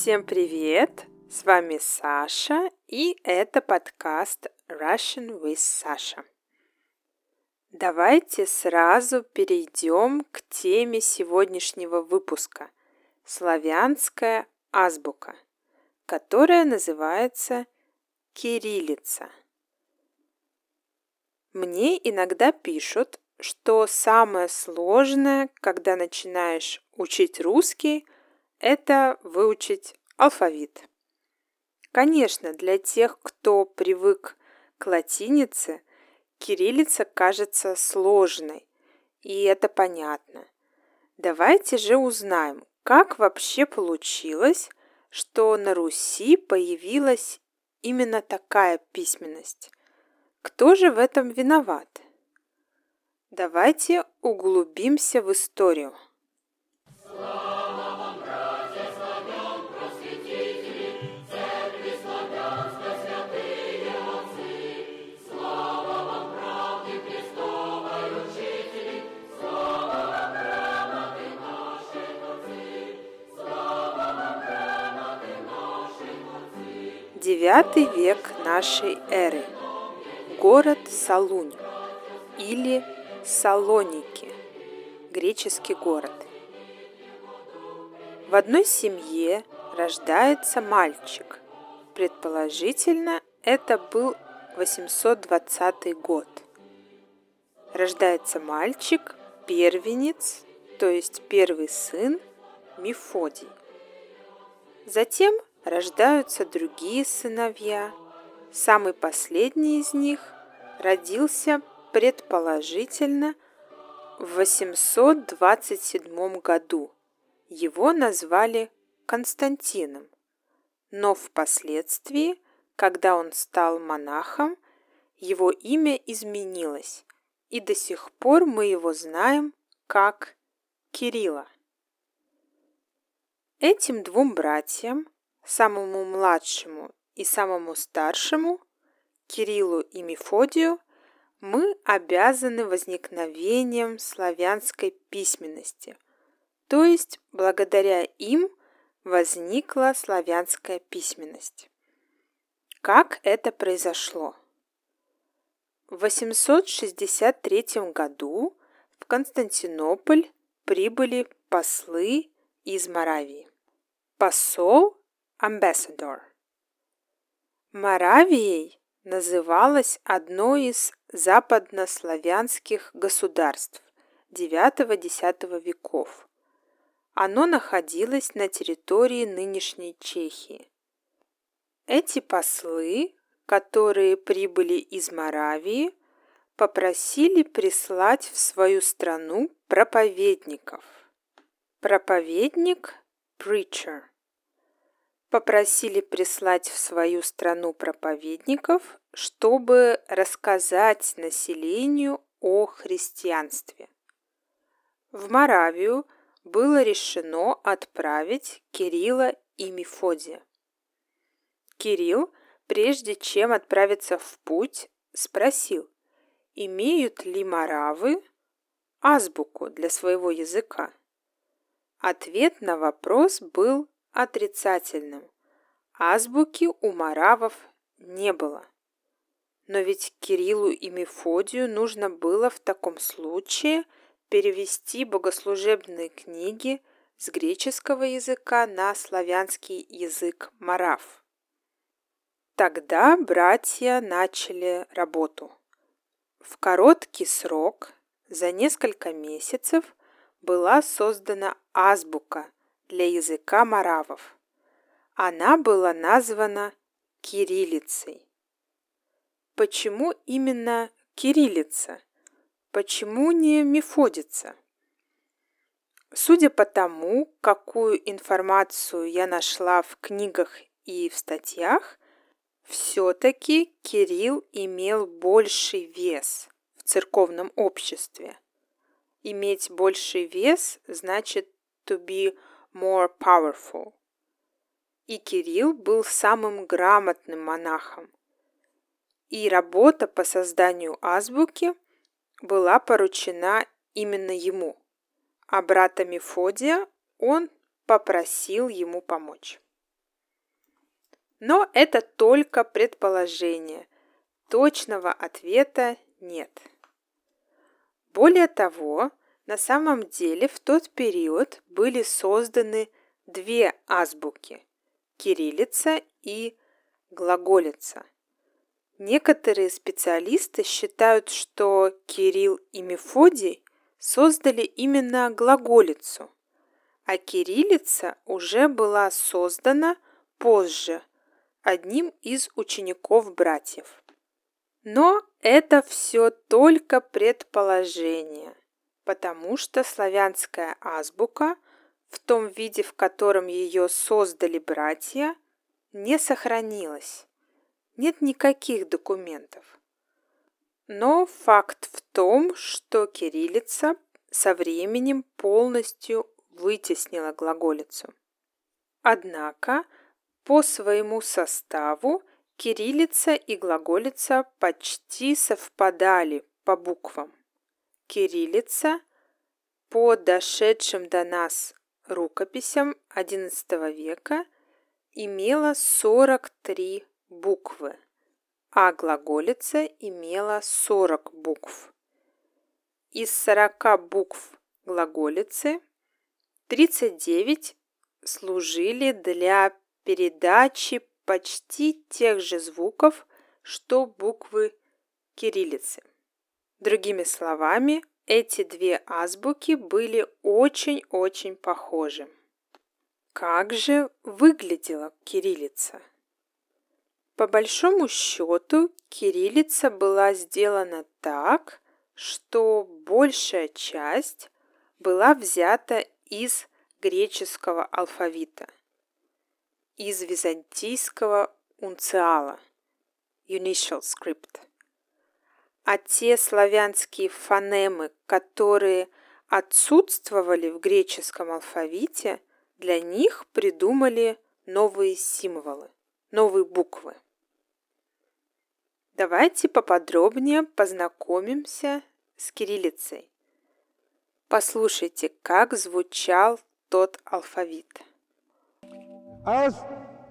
Всем привет! С вами Саша, и это подкаст Russian with Sasha. Давайте сразу перейдем к теме сегодняшнего выпуска – славянская азбука, которая называется кириллица. Мне иногда пишут, что самое сложное, когда начинаешь учить русский – это выучить алфавит. Конечно, для тех, кто привык к латинице, кириллица кажется сложной, и это понятно. Давайте же узнаем, как вообще получилось, что на Руси появилась именно такая письменность. Кто же в этом виноват? Давайте углубимся в историю. Девятый век нашей эры. Город Салунь или Салоники, греческий город. В одной семье рождается мальчик. Предположительно, это был 820 год. Рождается мальчик, первенец, то есть первый сын Мефодий. Затем рождаются другие сыновья. Самый последний из них родился предположительно в 827 году. Его назвали Константином, но впоследствии, когда он стал монахом, его имя изменилось, и до сих пор мы его знаем как Кирилла. Этим двум братьям самому младшему и самому старшему, Кириллу и Мефодию, мы обязаны возникновением славянской письменности, то есть благодаря им возникла славянская письменность. Как это произошло? В 863 году в Константинополь прибыли послы из Моравии. Посол ambassador. Моравией называлось одно из западнославянских государств IX-X веков. Оно находилось на территории нынешней Чехии. Эти послы, которые прибыли из Моравии, попросили прислать в свою страну проповедников. Проповедник – preacher попросили прислать в свою страну проповедников, чтобы рассказать населению о христианстве. В Моравию было решено отправить Кирилла и Мефодия. Кирилл, прежде чем отправиться в путь, спросил, имеют ли моравы азбуку для своего языка. Ответ на вопрос был отрицательным. Азбуки у маравов не было. Но ведь Кириллу и Мефодию нужно было в таком случае перевести богослужебные книги с греческого языка на славянский язык марав. Тогда братья начали работу. В короткий срок, за несколько месяцев, была создана азбука для языка маравов. Она была названа кириллицей. Почему именно кириллица? Почему не мефодица? Судя по тому, какую информацию я нашла в книгах и в статьях, все-таки Кирилл имел больший вес в церковном обществе. Иметь больший вес значит to be more powerful. И Кирилл был самым грамотным монахом. И работа по созданию азбуки была поручена именно ему, а брата Мефодия он попросил ему помочь. Но это только предположение. Точного ответа нет. Более того, на самом деле в тот период были созданы две азбуки – кириллица и глаголица. Некоторые специалисты считают, что Кирилл и Мефодий создали именно глаголицу, а кириллица уже была создана позже одним из учеников-братьев. Но это все только предположение, потому что славянская азбука в том виде, в котором ее создали братья, не сохранилась. Нет никаких документов. Но факт в том, что кириллица со временем полностью вытеснила глаголицу. Однако по своему составу кириллица и глаголица почти совпадали по буквам. Кириллица по дошедшим до нас рукописям XI века имела 43 буквы, а глаголица имела 40 букв. Из 40 букв глаголицы 39 служили для передачи почти тех же звуков, что буквы кириллицы. Другими словами, эти две азбуки были очень-очень похожи. Как же выглядела кириллица? По большому счету, кириллица была сделана так, что большая часть была взята из греческого алфавита, из византийского унциала, Unicial Script. А те славянские фонемы, которые отсутствовали в греческом алфавите, для них придумали новые символы, новые буквы. Давайте поподробнее познакомимся с кириллицей. Послушайте, как звучал тот алфавит. Аз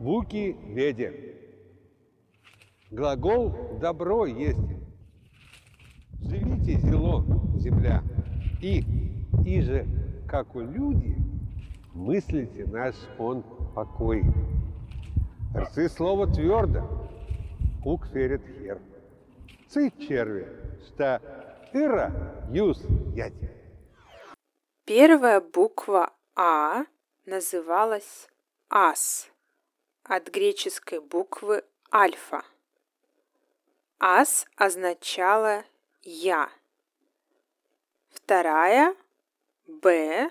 буки веде. Глагол добро есть. Живите зело, земля. И, и же, как у люди, мыслите наш он покой. Рцы слово твердо, Кук верит хер. Ци черви, что ира юз яти. Первая буква А называлась ас от греческой буквы альфа. Ас означала я. Вторая Б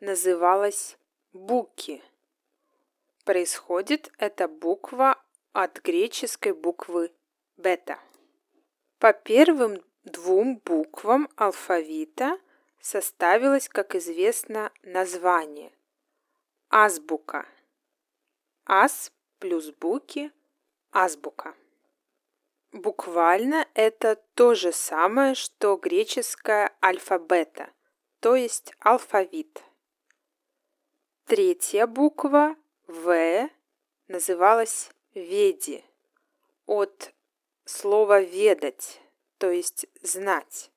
называлась буки. Происходит эта буква от греческой буквы бета. По первым двум буквам алфавита составилось, как известно, название – азбука. Аз плюс буки – азбука. Буквально это то же самое, что греческое альфабета, то есть алфавит. Третья буква В называлась веди от слова ведать, то есть знать.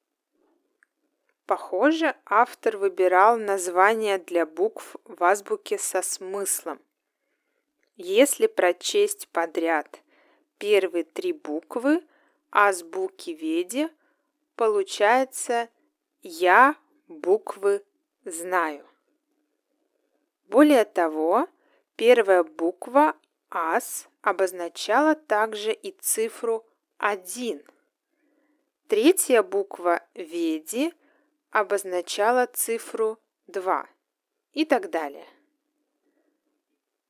Похоже, автор выбирал названия для букв в азбуке со смыслом. Если прочесть подряд первые три буквы азбуки Веди, получается «Я буквы знаю». Более того, первая буква ас обозначала также и цифру 1. Третья буква веди обозначала цифру 2 и так далее.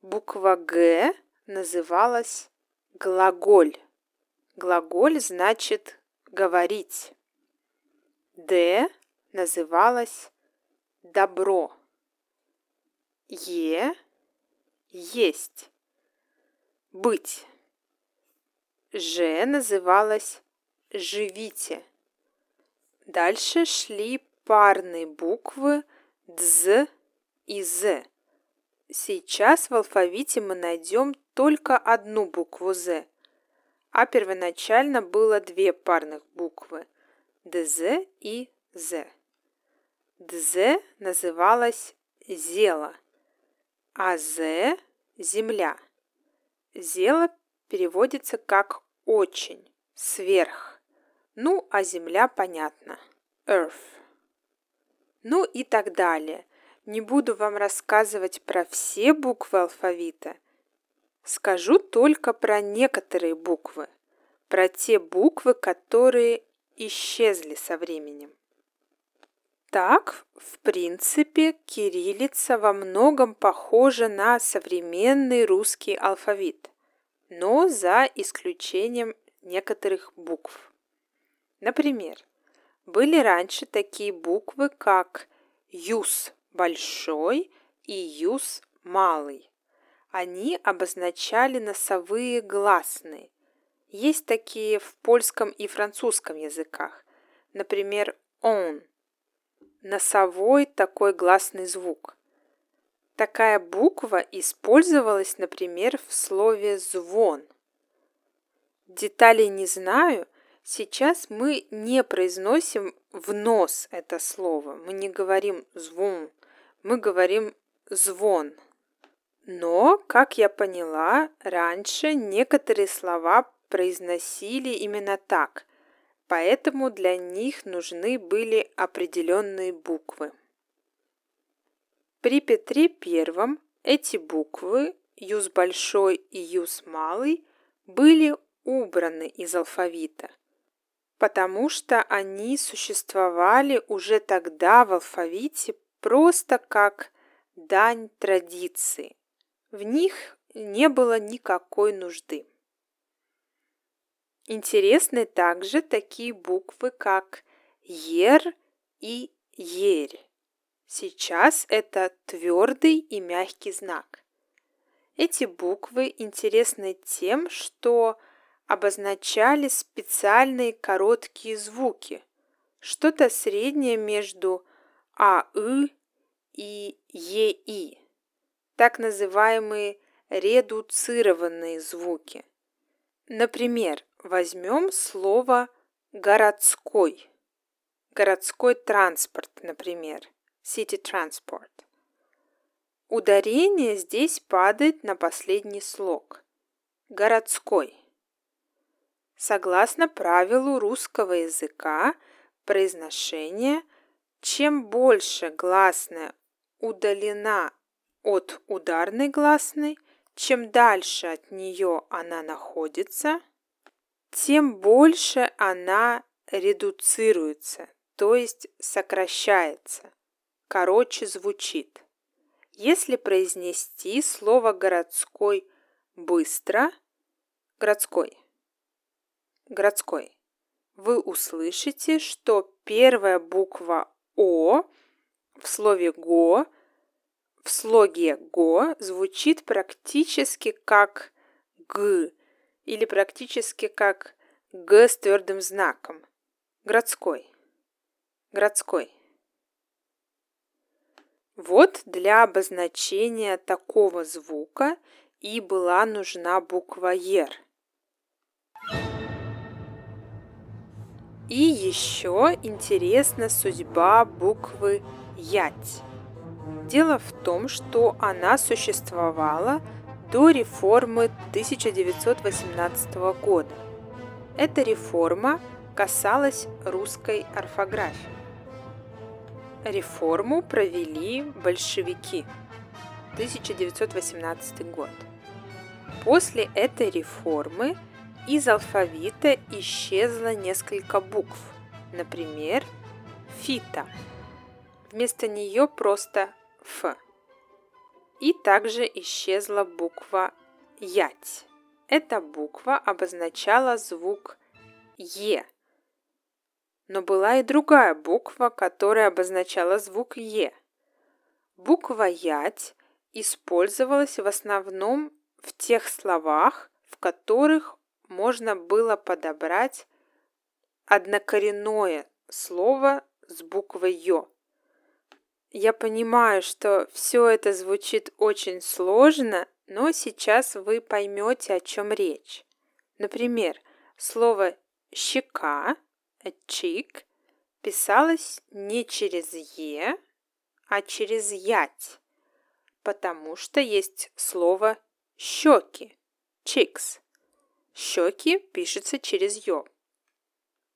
Буква Г называлась глаголь. Глаголь значит говорить. Д называлась добро. Е есть быть. Ж называлась «живите». Дальше шли парные буквы «дз» и «з». Сейчас в алфавите мы найдем только одну букву «З», а первоначально было две парных буквы – «ДЗ» и «З». «Дз» называлась «зело», а «З» – «земля». «Зело» переводится как «очень», «сверх». Ну, а земля понятно – «earth». Ну и так далее. Не буду вам рассказывать про все буквы алфавита. Скажу только про некоторые буквы, про те буквы, которые исчезли со временем. Так, в принципе, кириллица во многом похожа на современный русский алфавит, но за исключением некоторых букв. Например, были раньше такие буквы, как «юс» большой и юс малый. Они обозначали носовые гласные. Есть такие в польском и французском языках. Например, он. Носовой такой гласный звук. Такая буква использовалась, например, в слове «звон». Деталей не знаю, сейчас мы не произносим в нос это слово. Мы не говорим «звон», мы говорим «звон». Но, как я поняла, раньше некоторые слова произносили именно так, поэтому для них нужны были определенные буквы. При Петре I эти буквы, юз большой и юз малый, были убраны из алфавита, потому что они существовали уже тогда в алфавите просто как дань традиции. В них не было никакой нужды. Интересны также такие буквы, как Ер и Ерь. Сейчас это твердый и мягкий знак. Эти буквы интересны тем, что обозначали специальные короткие звуки, что-то среднее между АЫ и ЕИ, так называемые редуцированные звуки. Например, возьмем слово «городской», городской транспорт, например, city transport. Ударение здесь падает на последний слог – городской. Согласно правилу русского языка, произношение – чем больше гласная удалена от ударной гласной, чем дальше от нее она находится, тем больше она редуцируется, то есть сокращается, короче звучит. Если произнести слово городской быстро, городской, городской, вы услышите, что первая буква о в слове го, в слоге го звучит практически как г или практически как г с твердым знаком. Городской. Городской. Вот для обозначения такого звука и была нужна буква «ер». И еще интересна судьба буквы Ять. Дело в том, что она существовала до реформы 1918 года. Эта реформа касалась русской орфографии. Реформу провели большевики. 1918 год. После этой реформы из алфавита исчезло несколько букв, например, фита. Вместо нее просто ф. И также исчезла буква ять. Эта буква обозначала звук е. Но была и другая буква, которая обозначала звук е. Буква ять использовалась в основном в тех словах, в которых можно было подобрать однокоренное слово с буквой «ё». Я понимаю, что все это звучит очень сложно, но сейчас вы поймете, о чем речь. Например, слово «щека» cheek писалось не через «е», а через «ять», потому что есть слово «щеки» cheeks. Щеки пишется через «ё».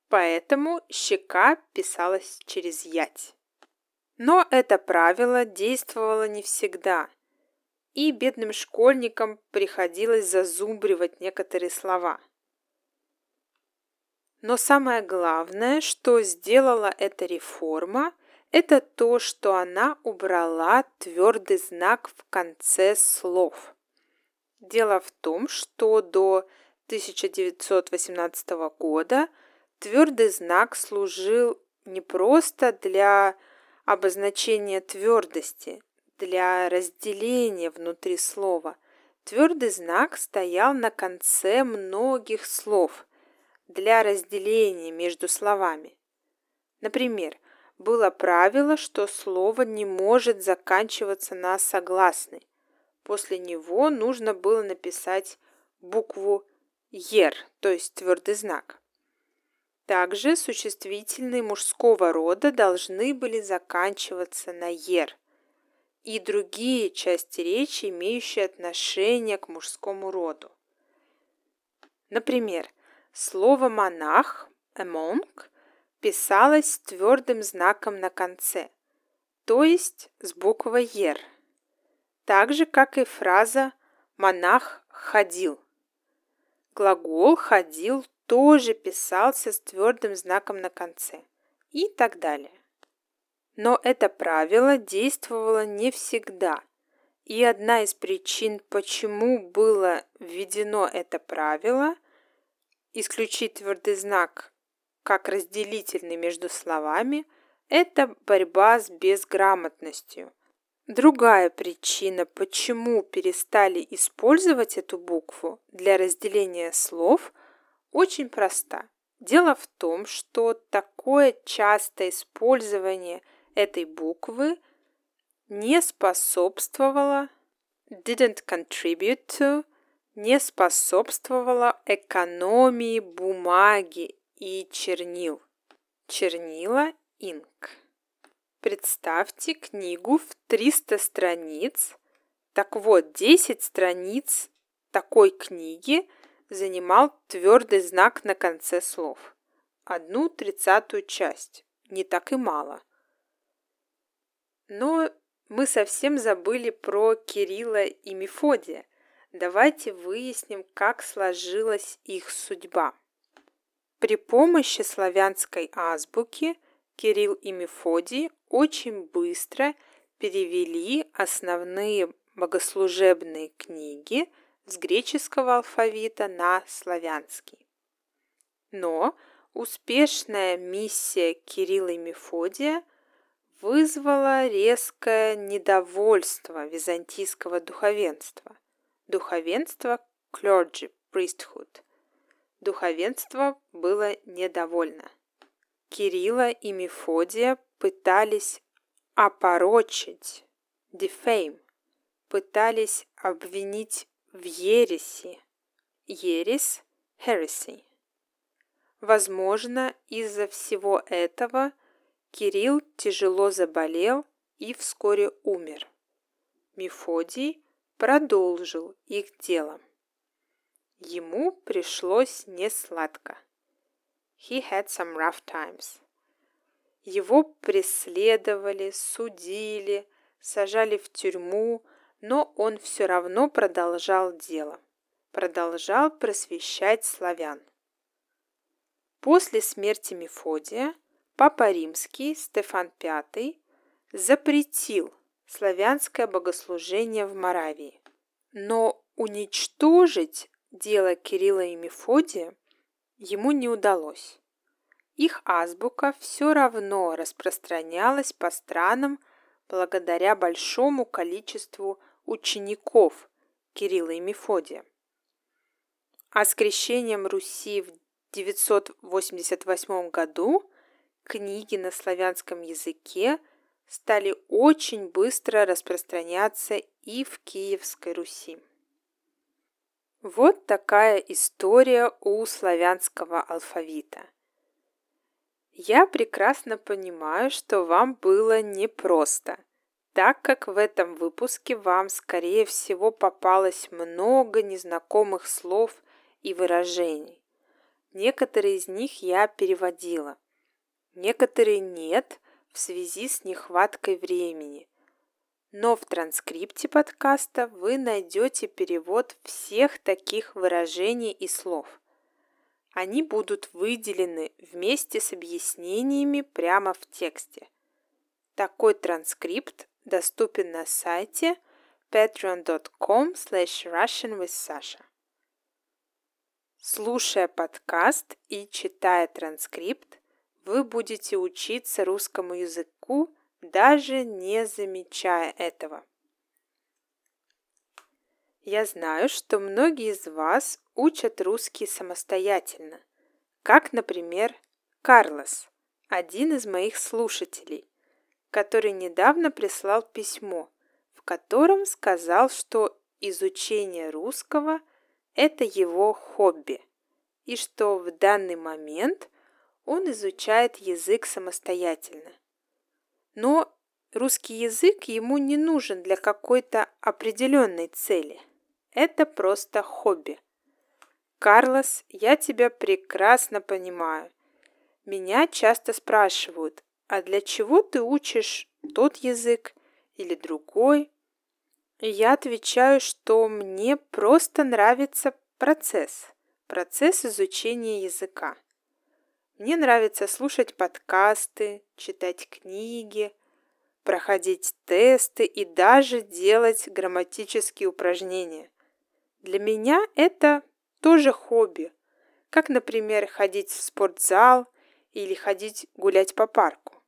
Поэтому щека писалась через «ять». Но это правило действовало не всегда, и бедным школьникам приходилось зазубривать некоторые слова. Но самое главное, что сделала эта реформа, это то, что она убрала твердый знак в конце слов. Дело в том, что до 1918 года твердый знак служил не просто для обозначения твердости, для разделения внутри слова. Твердый знак стоял на конце многих слов – для разделения между словами. Например, было правило, что слово не может заканчиваться на согласный. После него нужно было написать букву «ер», то есть твердый знак. Также существительные мужского рода должны были заканчиваться на «ер» и другие части речи, имеющие отношение к мужскому роду. Например, Слово «монах» monk писалось с твердым знаком на конце, то есть с буквой «ер», так же, как и фраза «монах ходил». Глагол «ходил» тоже писался с твердым знаком на конце и так далее. Но это правило действовало не всегда. И одна из причин, почему было введено это правило, исключить твердый знак как разделительный между словами – это борьба с безграмотностью. Другая причина, почему перестали использовать эту букву для разделения слов, очень проста. Дело в том, что такое частое использование этой буквы не способствовало didn't contribute to не способствовало экономии бумаги и чернил. Чернила инк. Представьте книгу в 300 страниц. Так вот, 10 страниц такой книги занимал твердый знак на конце слов. Одну тридцатую часть. Не так и мало. Но мы совсем забыли про Кирилла и Мефодия – Давайте выясним, как сложилась их судьба. При помощи славянской азбуки Кирилл и Мефодий очень быстро перевели основные богослужебные книги с греческого алфавита на славянский. Но успешная миссия Кирилла и Мефодия вызвала резкое недовольство византийского духовенства – Духовенство clergy, priesthood. Духовенство было недовольно. Кирилла и Мефодия пытались опорочить, defame, пытались обвинить в ереси. Ересь – heresy. Возможно, из-за всего этого Кирилл тяжело заболел и вскоре умер. Мефодий продолжил их дело. Ему пришлось несладко. He had some rough times. Его преследовали, судили, сажали в тюрьму, но он все равно продолжал дело, продолжал просвещать славян. После смерти Мефодия Папа Римский Стефан V запретил славянское богослужение в Моравии. Но уничтожить дело Кирилла и Мефодия ему не удалось. Их азбука все равно распространялась по странам благодаря большому количеству учеников Кирилла и Мефодия. А с крещением Руси в 988 году книги на славянском языке стали очень быстро распространяться и в Киевской Руси. Вот такая история у славянского алфавита. Я прекрасно понимаю, что вам было непросто, так как в этом выпуске вам, скорее всего, попалось много незнакомых слов и выражений. Некоторые из них я переводила, некоторые нет в связи с нехваткой времени. Но в транскрипте подкаста вы найдете перевод всех таких выражений и слов. Они будут выделены вместе с объяснениями прямо в тексте. Такой транскрипт доступен на сайте patreon.com slash russianwithsasha. Слушая подкаст и читая транскрипт, вы будете учиться русскому языку, даже не замечая этого. Я знаю, что многие из вас учат русский самостоятельно, как, например, Карлос, один из моих слушателей, который недавно прислал письмо, в котором сказал, что изучение русского – это его хобби, и что в данный момент он изучает язык самостоятельно. Но русский язык ему не нужен для какой-то определенной цели. Это просто хобби. Карлос, я тебя прекрасно понимаю. Меня часто спрашивают, а для чего ты учишь тот язык или другой? И я отвечаю, что мне просто нравится процесс, процесс изучения языка. Мне нравится слушать подкасты, читать книги, проходить тесты и даже делать грамматические упражнения. Для меня это тоже хобби, как, например, ходить в спортзал или ходить гулять по парку.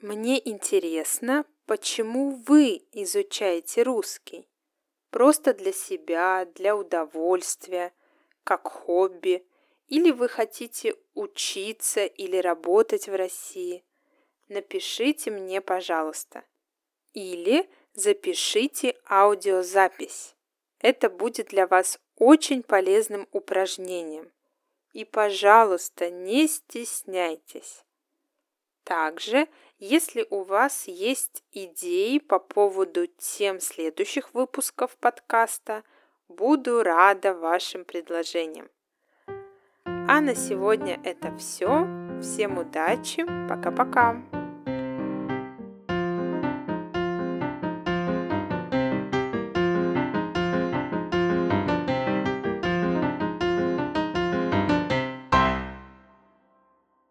Мне интересно Почему вы изучаете русский? Просто для себя, для удовольствия, как хобби? Или вы хотите учиться или работать в России? Напишите мне, пожалуйста. Или запишите аудиозапись. Это будет для вас очень полезным упражнением. И, пожалуйста, не стесняйтесь. Также если у вас есть идеи по поводу тем следующих выпусков подкаста, буду рада вашим предложениям. А на сегодня это все. Всем удачи. Пока-пока.